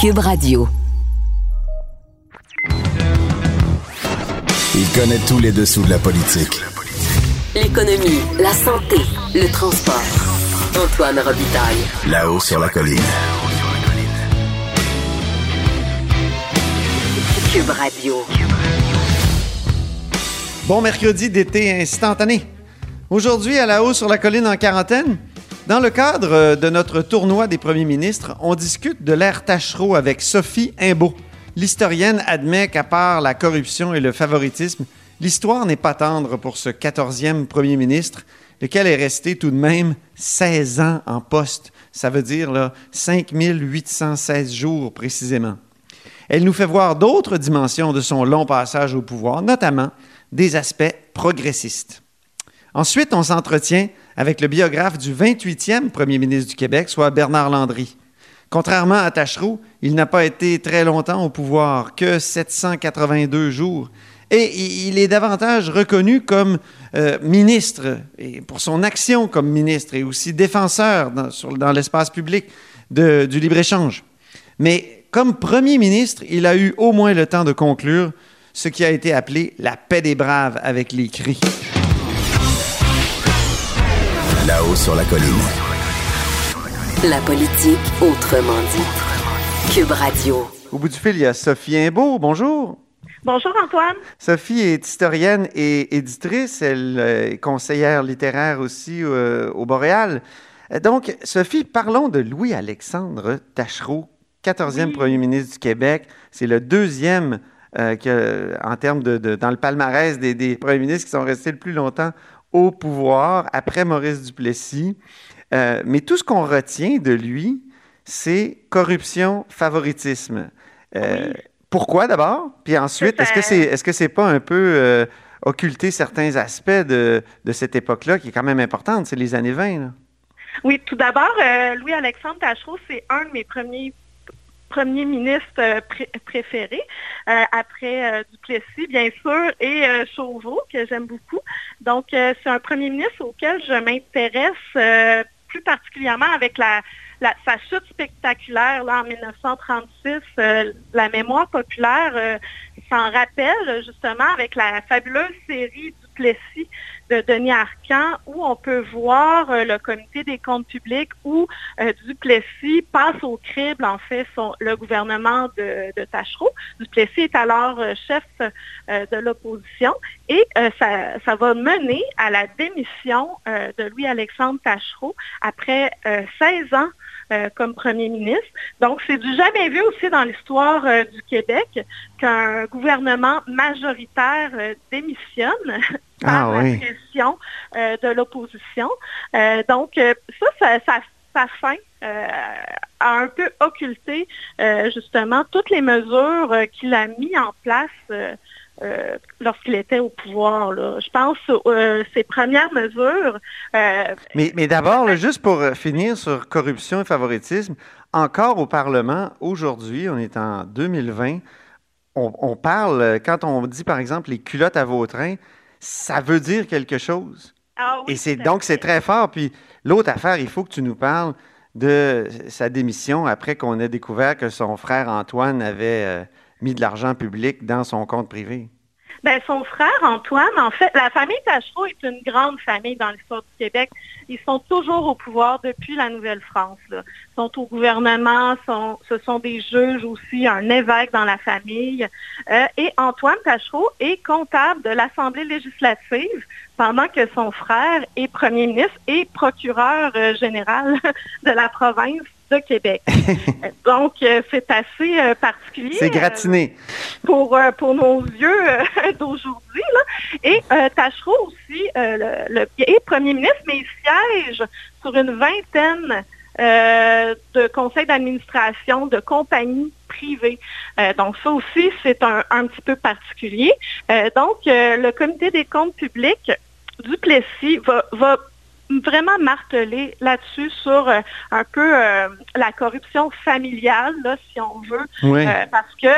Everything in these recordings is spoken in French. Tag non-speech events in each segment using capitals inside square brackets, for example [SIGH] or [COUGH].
Cube Radio. Il connaît tous les dessous de la politique. L'économie, la santé, le transport. Antoine Robitaille. Là-haut sur la colline. Cube Radio. Bon mercredi d'été instantané. Aujourd'hui, à la haut sur la colline en quarantaine, dans le cadre de notre tournoi des premiers ministres, on discute de l'ère Tachereau avec Sophie Imbeau. L'historienne admet qu'à part la corruption et le favoritisme, l'histoire n'est pas tendre pour ce 14e premier ministre, lequel est resté tout de même 16 ans en poste. Ça veut dire là, 5816 jours précisément. Elle nous fait voir d'autres dimensions de son long passage au pouvoir, notamment des aspects progressistes. Ensuite, on s'entretient avec le biographe du 28e premier ministre du Québec, soit Bernard Landry. Contrairement à Tachereau, il n'a pas été très longtemps au pouvoir, que 782 jours. Et il est davantage reconnu comme euh, ministre, pour son action comme ministre, et aussi défenseur dans, l'espace public du libre-échange. Mais comme premier ministre, il a eu au moins le temps de conclure ce qui a été appelé la paix des braves avec les cris. Là-haut sur la colline. La politique autrement dit. Cube Radio. Au bout du fil, il y a Sophie Imbeau. Bonjour. Bonjour Antoine. Sophie est historienne et éditrice. Elle est conseillère littéraire aussi euh, au Boréal. Donc, Sophie, parlons de Louis-Alexandre Tachereau, 14e Oui. premier ministre du Québec. C'est le deuxième euh, que, en termes de, de- dans le palmarès des, des premiers ministres qui sont restés le plus longtemps au pouvoir, après Maurice Duplessis. Euh, mais tout ce qu'on retient de lui, c'est corruption, favoritisme. Euh, Oui. Pourquoi d'abord? Puis ensuite, est-ce que c'est est-ce que c'est pas un peu euh, occulter certains aspects de, de cette époque-là qui est quand même importante? C'est les années 20. Là. Oui, tout d'abord, Louis-Alexandre Tachereau, c'est un de mes premiers premiers ministres euh, pré- préférés, euh, après euh, Duplessis, bien sûr, et Chauveau, que j'aime beaucoup. Donc, c'est un premier ministre auquel je m'intéresse plus particulièrement avec la, sa chute spectaculaire là, en 1936. euh, la mémoire populaire s'en rappelle justement avec la fabuleuse série De Denis Arcan où on peut voir euh, le comité des comptes publics où euh, Duplessis passe au crible en fait le gouvernement de, Tachereau. Duplessis est alors euh, chef de l'opposition et ça, va mener à la démission de Louis-Alexandre Tachereau après euh, 16 ans comme premier ministre. Donc, c'est du jamais vu aussi dans l'histoire du Québec qu'un gouvernement majoritaire démissionne [LAUGHS] par Ah la oui. pression euh, de l'opposition. Euh, donc, euh, ça, ça, fin euh, a un peu occulté justement toutes les mesures qu'il a mis en place euh, lorsqu'il était au pouvoir. là. Je pense euh, ses premières mesures. euh, Mais, mais d'abord, juste pour finir sur corruption et favoritisme, encore au Parlement, aujourd'hui, on est en 2020, on, on parle, quand on dit par exemple les culottes à Vautrin, ça veut dire quelque chose. ah oui, Et c'est donc c'est très fort. Puis l'autre affaire, il faut que tu nous parles de sa démission après qu'on ait découvert que son frère Antoine avait euh, mis de l'argent public dans son compte privé. Ben, son frère Antoine, en fait, la famille Tachereau est une grande famille dans l'histoire du Québec. Ils sont toujours au pouvoir depuis la Nouvelle-France. Ils sont au gouvernement, ce sont des juges aussi, un évêque dans la famille. Euh, et Antoine Tachereau est comptable de l'Assemblée législative pendant que son frère est premier ministre et procureur euh, général [LAUGHS] de la province de Québec. [LAUGHS] Donc, euh, c'est assez euh, particulier. C'est gratiné. pour, euh, pour nos yeux [LAUGHS] d'aujourd'hui. Et Tachereau aussi le, le- est premier ministre, mais il siège sur une vingtaine euh, de conseils d'administration de compagnies privées. Euh, donc ça aussi, c'est un, un petit peu particulier. Euh, donc, le comité des comptes publics du Plessis va, va vraiment marteler là-dessus sur euh, un peu euh, la corruption familiale, là, si on veut, Oui. euh, parce que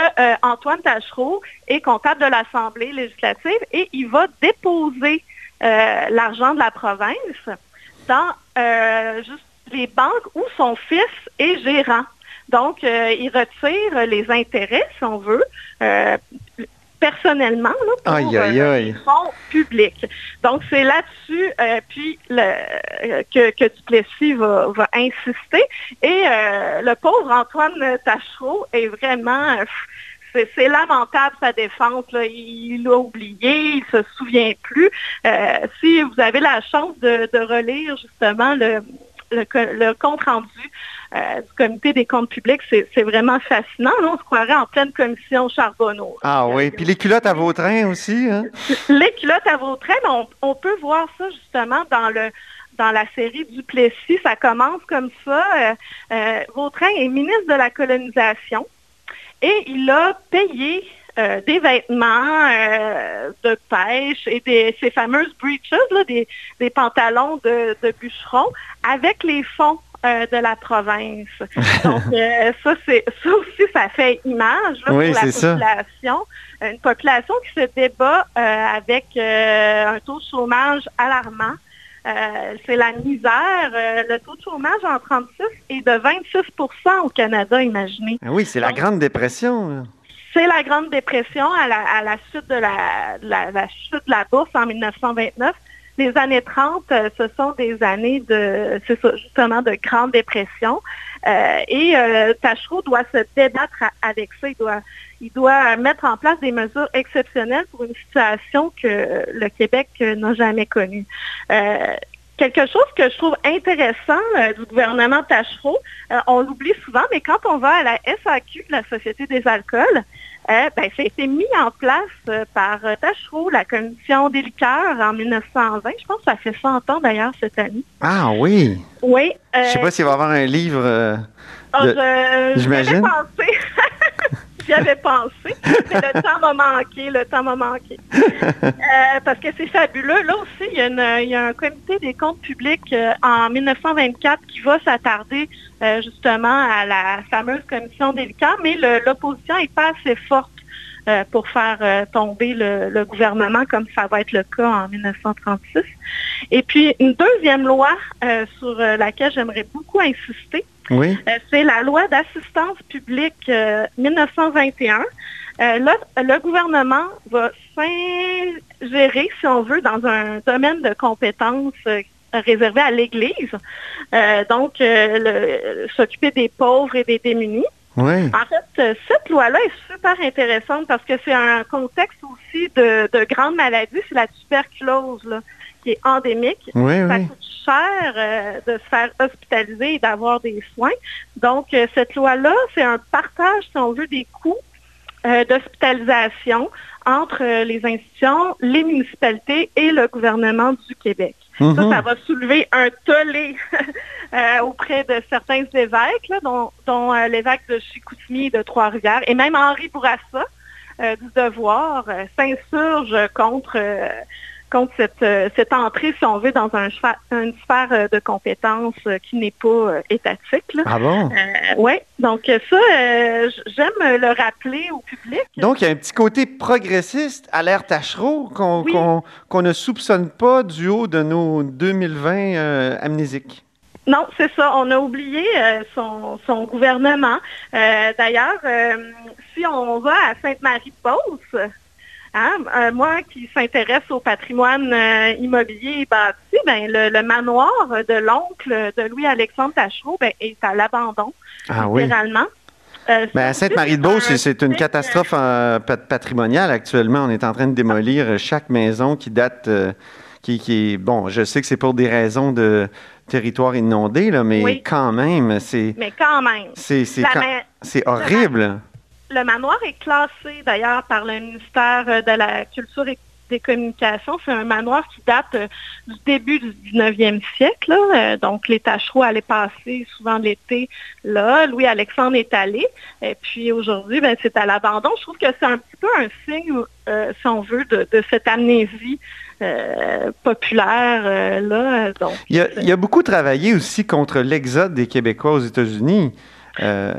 Antoine Tachereau est comptable de l'Assemblée législative et il va déposer l'argent de la province dans juste les banques où son fils est gérant. Donc, il retire les intérêts, si on veut, personnellement, là, pour Aïe, aïe, aïe. Donc, c'est là-dessus euh, puis euh, que, que Duplessis va, insister. Et euh, le pauvre Antoine Tachereau est vraiment... c'est lamentable sa défense. Il l'a oublié, il se souvient plus. Si vous avez la chance de relire justement le, le, co- le compte rendu euh, du comité des comptes publics, c'est vraiment fascinant. On se croirait en pleine commission Charbonneau. Ah oui. Puis les culottes à Vautrin aussi, hein? [LAUGHS] Les culottes à Vautrin, on, on peut voir ça justement dans le dans la série Duplessis. Ça commence comme ça. Euh, euh, Vautrin est ministre de la colonisation et il a payé euh, des vêtements euh, de pêche et des, ces fameuses breeches, là, des, des pantalons de, de bûcheron, avec les fonds euh, de la province. [LAUGHS] Donc, euh, ça, c'est ça aussi, ça fait image là, Oui, pour la ça. population. Une population qui se débat euh, avec un taux de chômage alarmant. C'est la misère. Le taux de chômage en 36 est de 26% au Canada, imaginez. Ah oui, c'est la Grande Dépression. là. C'est la Grande Dépression à la, à de la, chute de la bourse en 1929. Les années 30, euh, ce sont des années de, c'est justement, de Grande Dépression. Euh, et euh, Tachereau doit se débattre avec ça. Il doit, il doit mettre en place des mesures exceptionnelles pour une situation que le Québec n'a jamais connue. Quelque chose que je trouve intéressant euh, du gouvernement Tachereau, euh, on l'oublie souvent, mais quand on va à la SAQ, la Société des alcools, euh, ben, ça a été mis en place euh, par euh, Tachereau, la commission des liqueurs en 1920. Je pense que ça fait 100 ans d'ailleurs cette année. Ah oui. Oui. euh, Je sais pas s'il va y avoir un livre. euh, ah, de- j'imagine. J'y avais pensé. Mais le temps m'a manqué. Le temps m'a manqué. [LAUGHS] Euh, parce que c'est fabuleux. Là aussi, il y, a une- il y a un comité des comptes publics euh, en 1924 qui va s'attarder euh, justement à la fameuse commission liqueurs, mais l'opposition n'est pas assez forte pour faire tomber le, le gouvernement comme ça va être le cas en 1936. Et puis, une deuxième loi sur laquelle j'aimerais beaucoup insister, Oui. euh, c'est la loi d'assistance publique euh, 1921. Euh, là, le gouvernement va s'ingérer, si on veut, dans un domaine de compétences euh, réservé à l'Église. Euh, donc, euh, s'occuper des pauvres et des démunis. Oui. En fait, euh, cette loi-là est super intéressante parce que c'est un contexte aussi de, de grande maladie. C'est la tuberculose là, qui est endémique. Oui, Ça oui. coûte cher euh, de se faire hospitaliser et d'avoir des soins. Donc, euh, cette loi-là, c'est un partage, si on veut, des coûts euh, d'hospitalisation entre les institutions, les municipalités et le gouvernement du Québec. Ça, Mhm. ça va soulever un tollé [LAUGHS] auprès de certains évêques, là, dont, dont, l'évêque de Chicoutimi et de Trois-Rivières, et même Henri Bourassa euh, du Devoir euh, s'insurge contre, euh, contre cette, euh, cette entrée, si on veut, dans un une sphère euh, de compétences euh, qui n'est pas étatique. là. Ah bon? oui, donc ça, euh, j'aime le rappeler au public. Donc, il y a un petit côté progressiste à l'ère Tachereau qu'on Oui. ne soupçonne pas du haut de nos 2020 euh, amnésiques. Non, c'est ça. On a oublié euh, son, son gouvernement. Euh, D'ailleurs, euh, si on va à Sainte-Marie-de-Beauce, hein, euh, moi qui s'intéresse au patrimoine euh, immobilier et bâti, ben, le, le manoir de l'oncle de Louis-Alexandre Tachereau ben, est à l'abandon, Ah oui. littéralement. Euh, Ben, à un c'est- une catastrophe pat- patrimoniale actuellement. On est en train de démolir chaque maison qui date, qui, qui est, bon, je sais que c'est pour des raisons de territoire inondé, là, mais Oui. quand même, c'est, Mais quand même. c'est horrible. Le manoir est classé d'ailleurs par le ministère euh, de la Culture et des communications. C'est un manoir qui date du début du 19e siècle. donc, les Tachereaux allaient passer souvent l'été là. Louis-Alexandre est allé. Et puis aujourd'hui, ben, c'est à l'abandon. Je trouve que c'est un petit peu un signe, si on veut, de, cette amnésie populaire là. Donc, il, a, il a beaucoup travaillé aussi contre l'exode des Québécois aux États-Unis. Euh,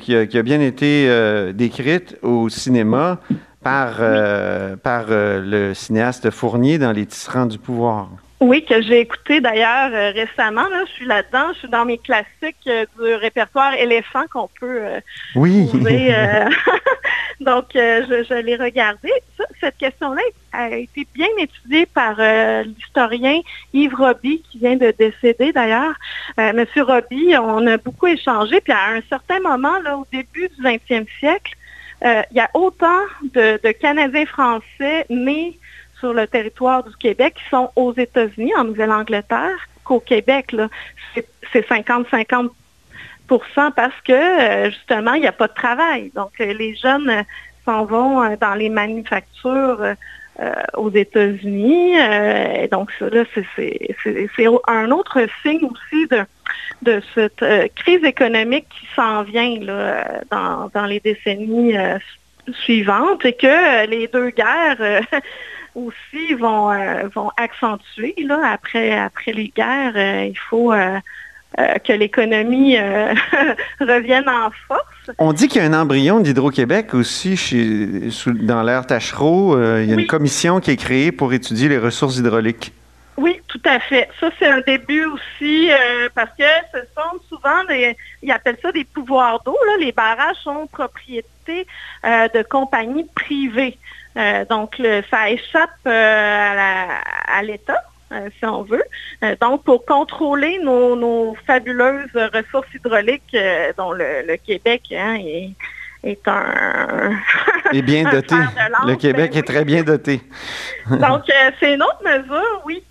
qui, a, bien été euh, décrite au cinéma par, euh, par le cinéaste Fournier dans Les Tisserands du pouvoir. Oui, que j'ai écouté d'ailleurs récemment. je suis là-dedans. Je suis dans mes classiques du répertoire éléphant qu'on peut oui. trouver. [LAUGHS] [LAUGHS] Donc, je, l'ai regardé. cette question-là a été bien étudiée par l'historien Yves Roby, qui vient de décéder d'ailleurs. Monsieur Roby, on a beaucoup échangé. Puis à un certain moment, là, au début du 20e siècle, il y a autant de, de Canadiens français nés sur le territoire du Québec qui sont aux États-Unis, en Nouvelle-Angleterre, qu'au Québec. C'est 50-50% parce que, euh, justement, il n'y a pas de travail. Donc, euh, les jeunes euh, s'en vont dans les manufactures aux États-Unis. donc, là, c'est un autre signe aussi de, de cette crise économique qui s'en vient là, dans, dans les décennies suivantes et que les deux guerres [LAUGHS] aussi vont, euh, vont accentuer. Là, après, après les guerres, euh, il faut euh, que l'économie [LAUGHS] revienne en force. On dit qu'il y a un embryon d'Hydro-Québec aussi chez, dans l'ère Tachereau. il y a une commission qui est créée pour étudier les ressources hydrauliques. Oui, tout à fait. Ça, c'est un début aussi, parce que ce sont souvent des, ils appellent ça des pouvoirs d'eau. Les barrages sont propriété de compagnies privées. Euh, donc, ça échappe euh, à l'État. Euh, si on veut. donc, pour contrôler nos, fabuleuses ressources hydrauliques dont le, Québec hein, est, un... [LAUGHS] est bien doté. le Québec est très bien doté. [LAUGHS] donc, c'est une autre mesure, oui,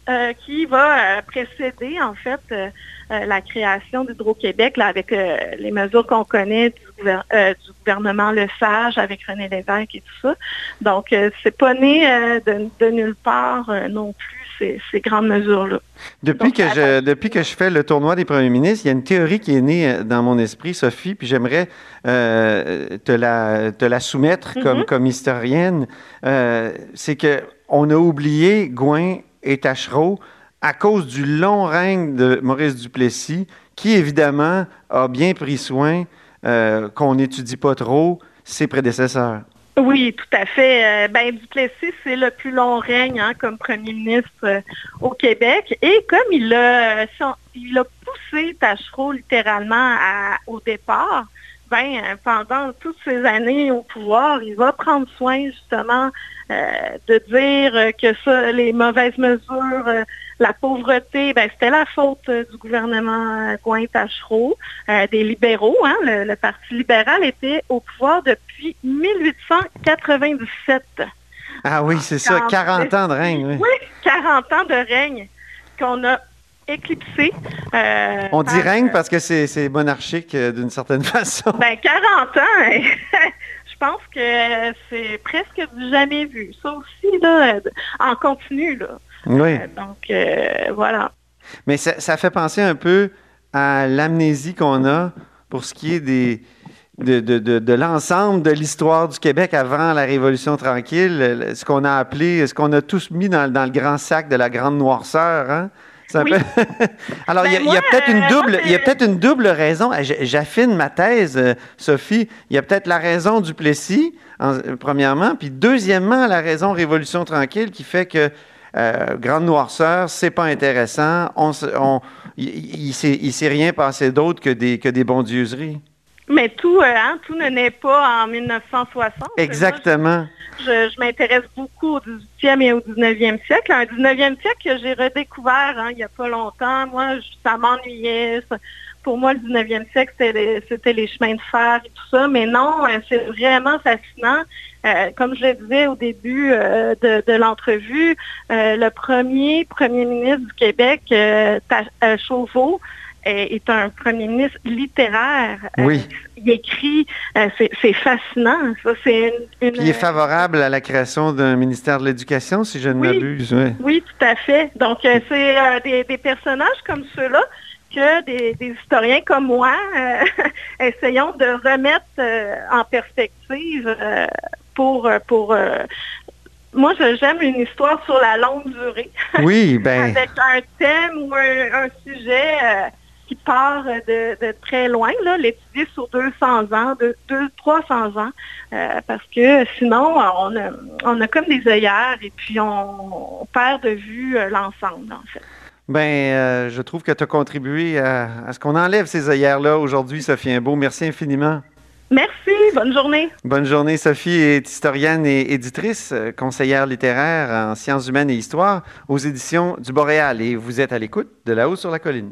qui va précéder, en fait, la création d'Hydro-Québec avec les mesures qu'on connaît euh, du, gouvernement Le Sage avec René Lévesque et tout ça. Donc, euh, c'est pas né euh, de, nulle part non plus ces, grandes mesures-là. Depuis, que je, depuis que je fais le tournoi des premiers ministres, il y a une théorie qui est née dans mon esprit, Sophie, puis j'aimerais te, la, te la soumettre comme, mm-hmm. comme historienne. c'est qu'on a oublié Gouin et Tachereau à cause du long règne de Maurice Duplessis, qui évidemment a bien pris soin euh, qu'on n'étudie pas trop ses prédécesseurs. Oui, tout à fait. Euh, ben, Duplessis, c'est le plus long règne hein, comme premier ministre euh, au Québec. Et comme il a, il a poussé Tachereau littéralement au départ, ben, pendant toutes ces années au pouvoir, il va prendre soin justement de dire que ça, les mauvaises mesures la pauvreté, ben, c'était la faute euh, du gouvernement euh, Gouin-Tachereau, euh, des libéraux. Hein. Le, Parti libéral était au pouvoir depuis 1897. Ah oui, c'est ça, 40 ans de règne. Oui, 40 ans de règne qu'on a éclipsé. On dit règne parce que c'est monarchique d'une certaine [LAUGHS] façon. Ben, 40 ans, [LAUGHS] je pense que c'est presque du jamais vu. Ça aussi, là, en continu, là. Oui. Euh, donc, euh, voilà. Mais ça, fait penser un peu à l'amnésie qu'on a pour ce qui est des, de, l'ensemble de l'histoire du Québec avant la Révolution tranquille, ce qu'on a appelé, ce qu'on a tous mis dans, le grand sac de la grande noirceur. Hein? [LAUGHS] Alors, il y a, peut-être une double, il y a peut-être une double raison. J'affine ma thèse, euh, Sophie. Il y a peut-être la raison du Plessis, premièrement, puis deuxièmement, la raison Révolution tranquille qui fait que euh, grande noirceur, c'est pas intéressant. On, il, ne s'est rien passé d'autre que des, que des bondieuseries. Mais tout, euh, hein, tout ne naît pas en 1960. Exactement. je, m'intéresse beaucoup au 18e et au 19e siècle. Un 19e siècle que j'ai redécouvert hein, il n'y a pas longtemps. Moi, ça m'ennuyait pour moi, le 19e siècle, c'était les, chemins de fer et tout ça. Mais non, euh, c'est vraiment fascinant. Euh, comme je le disais au début euh, de, l'entrevue, le premier premier ministre du Québec, Chauveau, est, un premier ministre littéraire. Euh, Oui. il écrit, euh, c'est fascinant. Ça, c'est une, une- Puis il est favorable à la création d'un ministère de l'Éducation, si je ne Oui. m'abuse. Oui, tout à fait. Donc, euh, c'est des, des personnages comme ceux-là que des, des historiens comme moi euh, [LAUGHS] essayons de remettre euh, en perspective euh, pour... pour moi, j'aime une histoire sur la longue durée, Oui, [LAUGHS] ben, avec un thème ou un, un sujet qui part de, de très loin, là, l'étudier sur 200 ans, de, deux- 300 ans, euh, parce que sinon, on a, on a comme des œillères et puis on, on perd de vue euh, l'ensemble, en fait. ben euh, je trouve que tu as contribué à, à ce qu'on enlève ces œillères-là aujourd'hui, Sophie Imbeau. Merci infiniment. Merci, bonne journée. Bonne journée. Sophie est historienne et éditrice, conseillère littéraire en sciences humaines et histoire aux éditions du Boréal. Et vous êtes à l'écoute de là-haut sur la colline.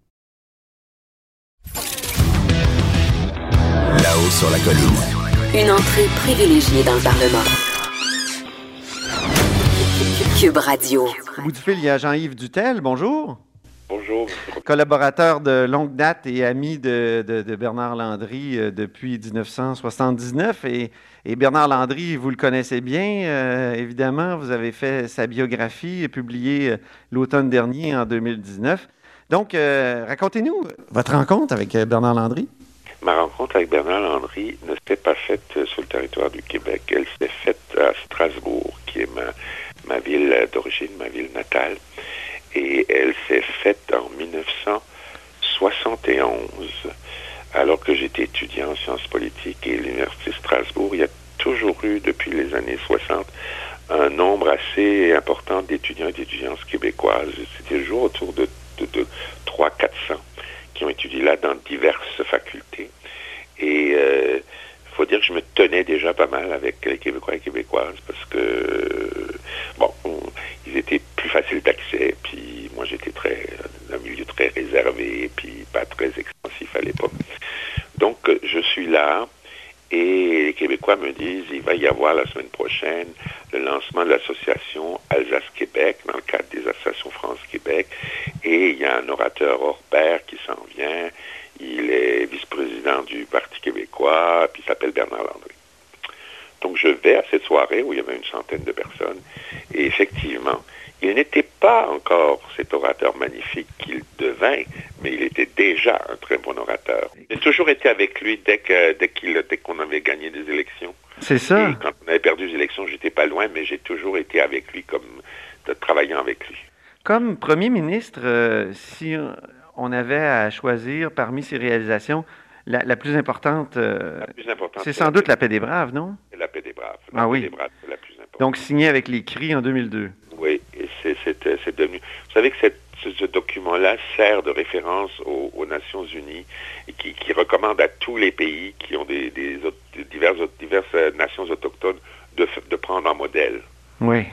Là-haut sur la colline. Une entrée privilégiée dans le Parlement. Cube Radio. Au bout du fil, il y a Jean-Yves Dutel. Bonjour. Bonjour. Collaborateur de longue date et ami de, de- de Bernard Landry euh, depuis 1979. Et, et Bernard Landry, vous le connaissez bien, euh, évidemment. Vous avez fait sa biographie, publiée euh, l'automne dernier, en 2019. Donc, euh, racontez-nous votre rencontre avec euh, Bernard Landry. Ma rencontre avec Bernard Landry ne s'est pas faite euh, sur le territoire du Québec. Elle s'est faite à Strasbourg, qui est ma, ville d'origine, ma ville natale. Et elle s'est faite en 1971, alors que j'étais étudiant en sciences politiques et l'Université Strasbourg. Il y a toujours eu, depuis les années 60, un nombre assez important d'étudiants et d'étudiantes québécoises. C'était toujours autour de, de, de 300-400 qui ont étudié là dans diverses facultés. Et il faut dire que je me tenais déjà pas mal avec les Québécois et Québécoises parce que, euh, bon, on- ils étaient plus faciles d'accès, puis moi j'étais très, un milieu très réservé, puis pas très expansif à l'époque. Donc euh, je suis là, et les Québécois me disent, il va y avoir la semaine prochaine le lancement de l'association Alsace-Québec dans le cadre des associations France-Québec. Et il y a un orateur hors pair qui s'en vient. Il est vice-président du Parti québécois, puis il s'appelle Bernard Landry. Donc je vais à cette soirée où il y avait une centaine de personnes. Et effectivement, il n'était pas encore cet orateur magnifique qu'il devint, mais il était déjà un très bon orateur. J'ai toujours été avec lui dès que dès qu'il dès qu'on avait gagné des élections. C'est ça. Et quand on avait perdu les élections, j'étais pas loin, mais j'ai toujours été avec lui comme de, travaillant avec lui. Comme premier ministre, euh, si on avait à choisir parmi ses réalisations, la, la plus importante, euh, La plus importante, c'est sans doute la paix des braves, non? la paix des braves. Ah La paix oui. des braves, c'est la plus importante. Donc signé avec les cris en 2002. C'est, devenu. Vous savez que cette- ce, ce document-là sert de référence aux, aux Nations Unies et qui, qui recommande à tous les pays qui ont des, des, autres- des diverses, euh, nations autochtones de, prendre en modèle. Oui.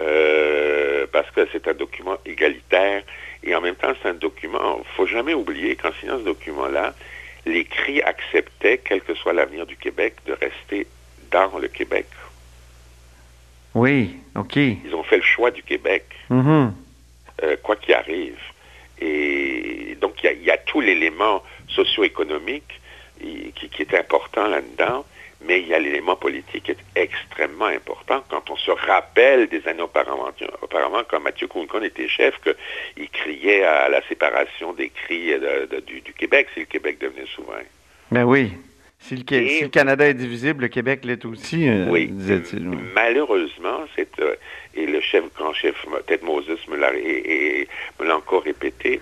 Euh, parce que c'est un document égalitaire et en même temps c'est un document, faut jamais oublier qu'en signant ce document-là, les cris acceptaient, quel que soit l'avenir du Québec, de rester dans le Québec. Oui, OK. Ils ont fait le choix du Québec. Mhm. euh, quoi qu'il arrive. Et donc, il y a, il y a tout l'élément socio-économique qui, qui est important là-dedans, mais il y a l'élément politique qui est extrêmement important. Quand on se rappelle des années auparavant, auparavant quand Mathieu Coulcon était chef, qu'il criait à la séparation des cris de- de- du, du Québec si le Québec devenait souverain. Ben oui. Si le, Qué- Et- si le Canada est divisible, le Québec l'est aussi, euh, Oui. disait-il. oui. Malheureusement, c'est, euh, et le chef, grand chef, Ted Moses, me l'a, et, et me l'a encore répété,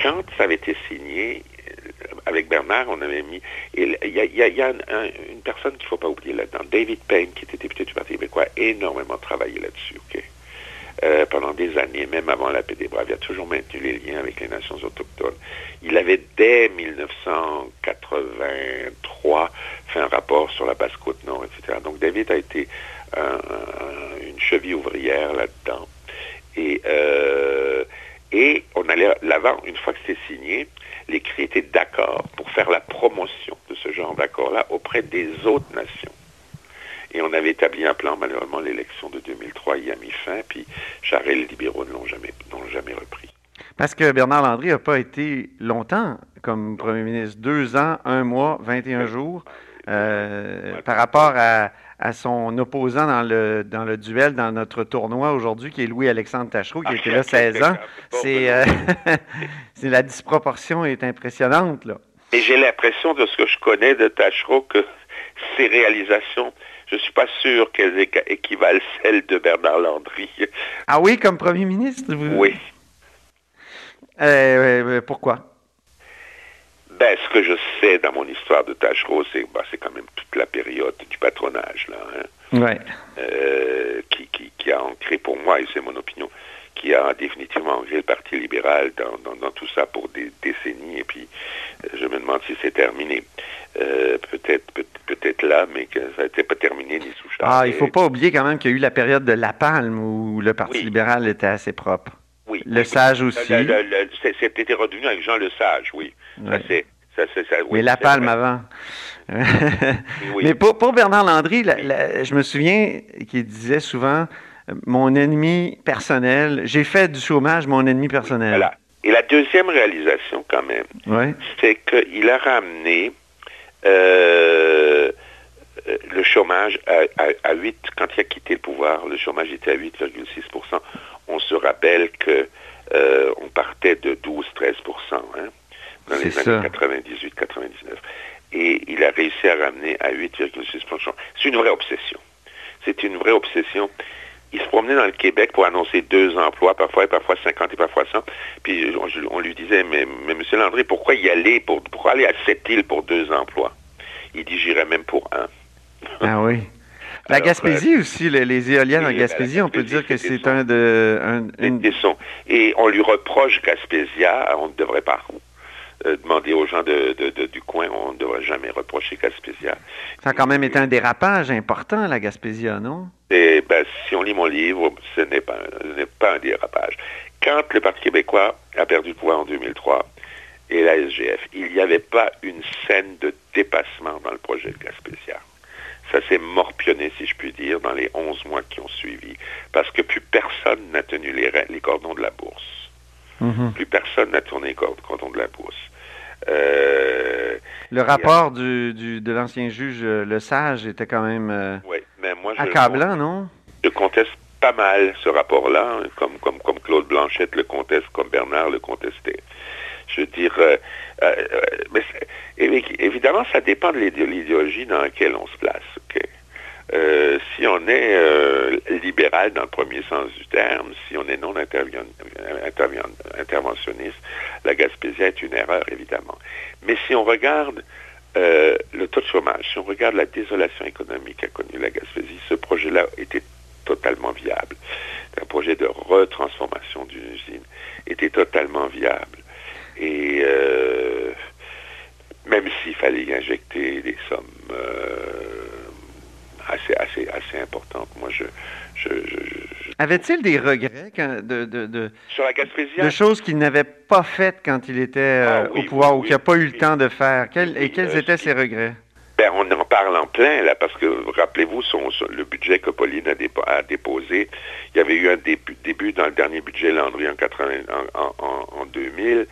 quand ça avait été signé, euh, avec Bernard, on avait mis, il y a, il y a- il y a un- un- une personne qu'il ne faut pas oublier là-dedans, David Payne, qui était député du Parti québécois, a énormément travaillé là-dessus, OK? Euh, pendant des années, même avant la paix des Braves. Il a toujours maintenu les liens avec les nations autochtones. Il avait dès 1983 fait un rapport sur la basse-côte nord, etc. Donc David a été un- un- une cheville ouvrière là-dedans. Et, euh, et on allait l'avant, une fois que c'était signé, les CRI étaient d'accord pour faire la promotion de ce genre d'accord-là auprès des autres nations. Et on avait établi un plan, malheureusement l'élection de 2003 y a mis fin, puis Charest et les libéraux ne l'ont jamais, n'ont jamais repris. Parce que Bernard Landry n'a pas été longtemps comme premier ministre. Deux ans, un mois, 21 jours. euh, par rapport à, à son opposant dans le, dans le duel, dans notre tournoi aujourd'hui, qui est Louis-Alexandre Tachereau, qui Ah, était là [LAUGHS] 16 ans. C'est, euh, [LAUGHS] c'est la disproportion est impressionnante, là. Et j'ai l'impression de ce que je connais de Tachereau que ses réalisations, je ne suis pas sûr qu'elles équ- équivalent celles de Bernard Landry. Ah oui, comme premier ministre? vous- Oui. Euh, euh, pourquoi? Ben, ce que je sais dans mon histoire de Tachereau, c'est ben, c'est quand même toute la période du patronage, là, hein, Ouais. euh, qui, qui, qui a ancré pour moi, et c'est mon opinion, qui a définitivement ancré le Parti libéral dans, dans, dans tout ça pour des décennies, et puis euh, je me demande si c'est terminé. Euh, peut-être peut, peut-être là, mais que ça n'était pas terminé ni sous Ah, il Charest. faut pas oublier quand même qu'il y a eu la période de La Palme où le Parti Oui. libéral était assez propre. Oui. Le Sage aussi. Le- le- le- C'était redevenu avec Jean Lesage, oui. Ça, Ouais. c'est- ça, oui, Mais La Palme vrai. avant. Oui. [LAUGHS] Mais pour, pour Bernard Landry, la- la- je me souviens qu'il disait souvent mon ennemi personnel. J'ai fait du chômage mon ennemi personnel. Voilà. Et la deuxième réalisation, quand même, Ouais. c'est qu'il a ramené euh, euh, le chômage à, à- à 8, quand il a quitté le pouvoir, le chômage était à 8,6%. On se rappelle que euh, on partait de 12-13% hein, dans les années ça. 98-99. Et il a réussi à ramener à 8,6%. C'est une vraie obsession. C'est une vraie obsession. Il se promenait dans le Québec pour annoncer deux emplois, parfois, et parfois 50 et parfois 100. Puis on, lui disait, mais, mais M. Landry, pourquoi y aller pour, pourquoi aller à cette île pour deux emplois? Il dit, j'irai même pour un. Ah oui. La [LAUGHS] Alors, Gaspésie aussi, les, les éoliennes oui, en Gaspésie, on peut dire que c'est un de. un- une- Des sons. Et on lui reproche Gaspésia, on ne devrait pas euh, demander aux gens de, de- de- du coin, on ne devrait jamais reprocher Gaspésia. ça a quand même été un dérapage important, la Gaspésia, non? Et ben, si on lit mon livre, ce n'est pas, ce n'est pas un dérapage. Quand le Parti québécois a perdu le pouvoir en 2003 et la SGF, il n'y avait pas une scène de dépassement dans le projet de Gaspésia. Ça s'est morpionné, si je puis dire, dans les 11 mois qui ont suivi, parce que plus personne n'a tenu les, cordons de la bourse. Mhm. Plus personne n'a tourné les cord- cordons de la bourse. Euh, Le rapport du, du- de l'ancien juge euh, Le Sage était quand même euh, ouais, mais moi, je, accablant, non? je conteste pas mal ce rapport-là, hein, comme, comme, comme Claude Blanchette le conteste, comme Bernard le contestait. Je veux dire, euh, mais évidemment, ça dépend de l'idé- l'idéologie dans laquelle on se place. Euh, si on est euh, libéral dans le premier sens du terme, si on est non interventionniste, la Gaspésie est une erreur, évidemment. Mais si on regarde euh, le taux de chômage, si on regarde la désolation économique qu'a connue la Gaspésie, ce projet-là était totalement viable. Un projet de retransformation d'une usine était totalement viable. Et même s'il fallait y injecter des sommes assez, assez, assez importantes, moi je... je, je- je- Avait-il des regrets quand- de, de, de, Sur la Gaspésie, de choses qu'il n'avait pas faites quand il était euh, Ah oui, au pouvoir oui, ou qu'il n'a pas eu le temps de faire? Et quels euh, étaient ses regrets? Ben, on en parle en plein, là, parce que, rappelez-vous, son, son- le budget que Pauline a, dépo- a déposé, il y avait eu un début, début dans le dernier budget Landry en, 80 en, en- en- en 2000,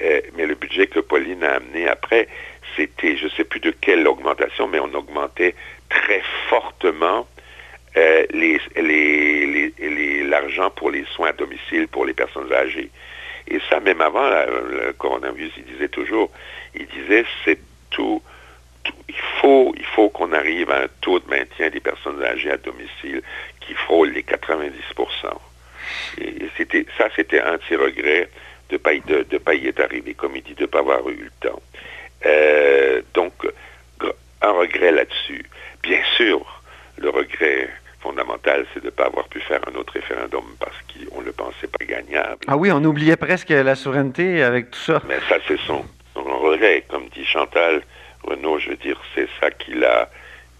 euh, mais le budget que Pauline a amené après, c'était, je ne sais plus de quelle augmentation, mais on augmentait très fortement euh, les, les- les- l'argent pour les soins à domicile pour les personnes âgées. Et ça, même avant le coronavirus, il disait toujours, il disait, c'est tout, il faut, il faut qu'on arrive à un taux de maintien des personnes âgées à domicile qui frôle les 90 Et, et c'était, ça, c'était un de ses regrets de pas y, de, de pas y être arrivé, comme il dit, de ne pas avoir eu le temps. Euh, donc, un regret là-dessus. Bien sûr, le regret fondamentale, c'est de ne pas avoir pu faire un autre référendum parce qu'on ne le pensait pas gagnable. Ah oui, on oubliait presque la souveraineté avec tout ça. Mais ça, c'est son, son regret. Comme dit Chantal Renaud, je veux dire, c'est ça qui l'a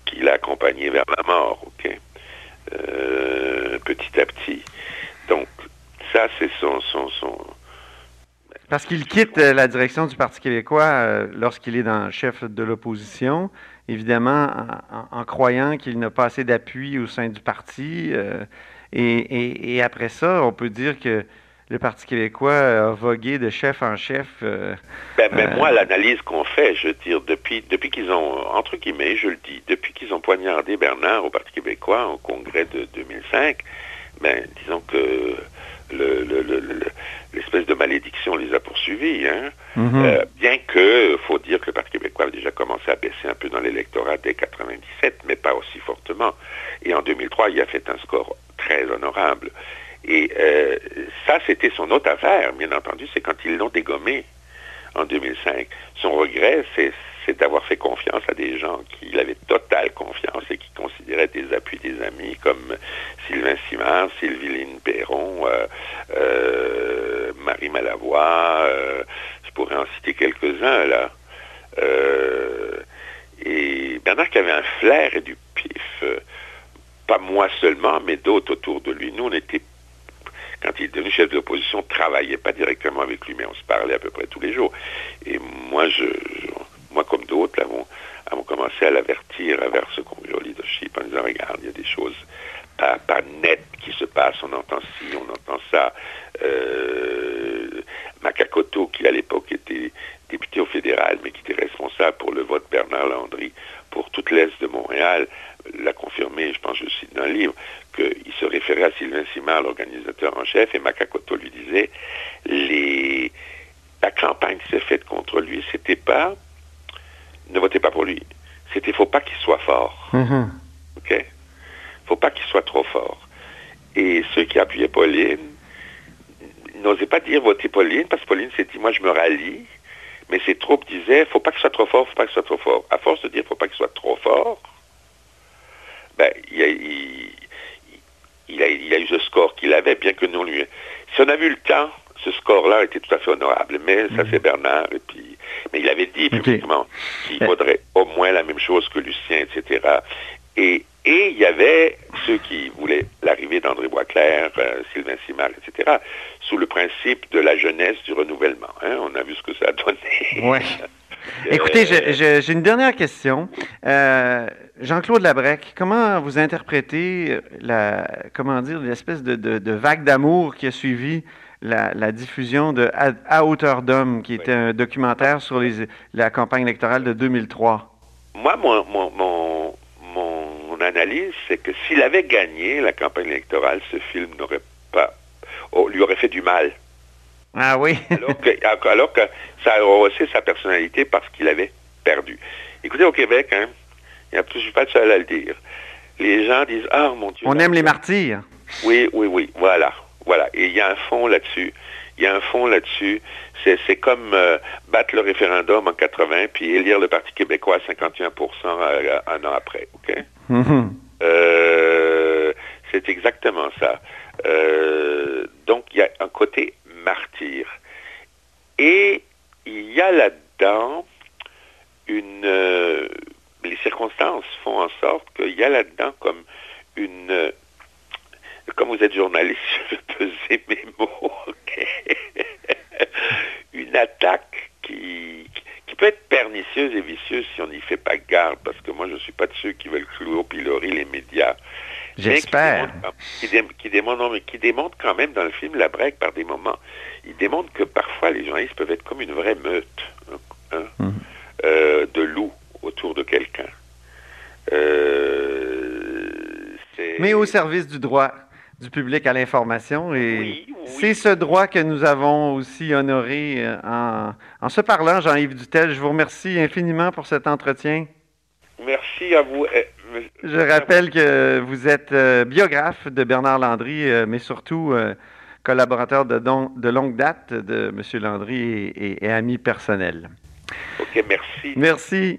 qui l'a accompagné vers la mort, ok? Euh, Petit à petit. Donc, ça, c'est son, son, son... Parce qu'il quitte euh, la direction du Parti québécois euh, lorsqu'il est dans chef de l'opposition, évidemment en, en- en croyant qu'il n'a pas assez d'appui au sein du parti. euh, et, et- et après ça, on peut dire que le Parti québécois a vogué de chef en chef. euh, Ben, mais Euh, moi, l'analyse qu'on fait, je veux dire, depuis, depuis qu'ils ont, entre guillemets, je le dis, depuis qu'ils ont poignardé Bernard au Parti québécois au congrès de 2005, ben, disons que le- le- le- le- l'espèce de malédiction les a poursuivis. Hein? mhm. Euh, bien que, faut dire que le Parti québécois a déjà commencé à baisser un peu dans l'électorat dès 97, mais pas aussi fortement. Et en 2003, il a fait un score très honorable. Et euh, ça, c'était son autre affaire, bien entendu, c'est quand ils l'ont dégommé en 2005. Son regret, c'est c'est d'avoir fait confiance à des gens qui il avait totale confiance et qui considéraient des appuis des amis comme Sylvain Simard, Sylvie Perron, euh, euh, Marie Malavoie, euh, je pourrais en citer quelques-uns là. Et Bernard qui avait un flair et du pif, pas moi seulement, mais d'autres autour de lui. Nous, on était, quand il est devenu chef de l'opposition, on ne travaillait pas directement avec lui, mais on se parlait à peu près tous les jours. Et moi, je- moi comme d'autres, avons, avons commencé à l'avertir vers ce congrès au leadership en disant, regarde, il y a des choses pas, pas nettes qui se passent, on entend ci, on entend ça. Euh, Macacoto, qui à l'époque était député au fédéral, mais qui était responsable pour le vote Bernard Landry pour toute l'Est de Montréal, l'a confirmé, je pense que je cite dans le livre, qu'il se référait à Sylvain Simard, l'organisateur en chef, et Macacoto lui disait, les, la campagne qui s'est faite contre lui, c'était pas, ne votez pas pour lui, c'était faut pas qu'il soit fort. Mhm. OK? faut pas qu'il soit trop fort. Et ceux qui appuyaient Pauline n'osaient pas dire votez Pauline, parce que Pauline s'est dit, moi je me rallie, mais ses troupes disaient, faut pas qu'il soit trop fort, faut pas qu'il soit trop fort. À force de dire, faut pas qu'il soit trop fort, ben, il, a, il, il a, il a eu ce score qu'il avait, bien que nous lui... Si on avait eu le temps, ce score-là était tout à fait honorable. Mais ça, c'est Bernard. Et puis, mais il avait dit publiquement qu'il faudrait au moins la même chose que Lucien, etc. Et, et il y avait ceux qui voulaient l'arrivée d'André Boisclair, euh, Sylvain Simard, etc., sous le principe de la jeunesse du renouvellement. hein. On a vu ce que ça a donné. Ouais. [LAUGHS] Écoutez, je- je- j'ai une dernière question. Euh, Jean-Claude Labrec, comment vous interprétez la, comment dire, l'espèce de, de- de vague d'amour qui a suivi la, la diffusion de à, À hauteur d'homme, qui était un documentaire sur les- la campagne électorale de 2003? Moi, mon, mon, mon, mon analyse, c'est que s'il avait gagné la campagne électorale, ce film n'aurait pas, oh, lui aurait fait du mal. Ah oui? Alors que, alors que ça a rehaussé sa personnalité parce qu'il avait perdu. Écoutez, au Québec, hein, il y a- je ne suis pas le seul à le dire. Les gens disent Ah, mon Dieu. On aime les martyrs. Oui, oui, oui, voilà. Voilà. Et il y a un fond là-dessus. Il y a un fond là-dessus. C'est, c'est comme euh, battre le référendum en 80 puis élire le Parti québécois à 51% euh, un an après. OK? Mhm. Euh, c'est exactement ça. Euh, donc, il y a un côté martyr. Et il y a là-dedans une... euh, les circonstances font en sorte qu'il y a là-dedans comme une... comme vous êtes journaliste, [LAUGHS] je vais peser mes mots, [LAUGHS] une attaque qui, qui peut être pernicieuse et vicieuse si on n'y fait pas garde, parce que moi, je ne suis pas de ceux qui veulent clouer au pilori les médias. J'espère. Qui démontre, qui, dé- qui démontre- non, mais qui démontre quand même dans le film La Brèque, par des moments, il démontre que parfois les journalistes peuvent être comme une vraie meute hein, Mhm. euh, de loups autour de quelqu'un. Euh, Mais au service du droit du public à l'information. Et Oui, oui. c'est ce droit que nous avons aussi honoré euh, en, en se parlant, Jean-Yves Dutel. Je vous remercie infiniment pour cet entretien. Merci à vous. Eh, me- Je rappelle que vous êtes euh, biographe de Bernard Landry, euh, mais surtout euh, collaborateur de, don- de longue date de M. Landry et, et- et ami personnel. Ok, merci. Merci.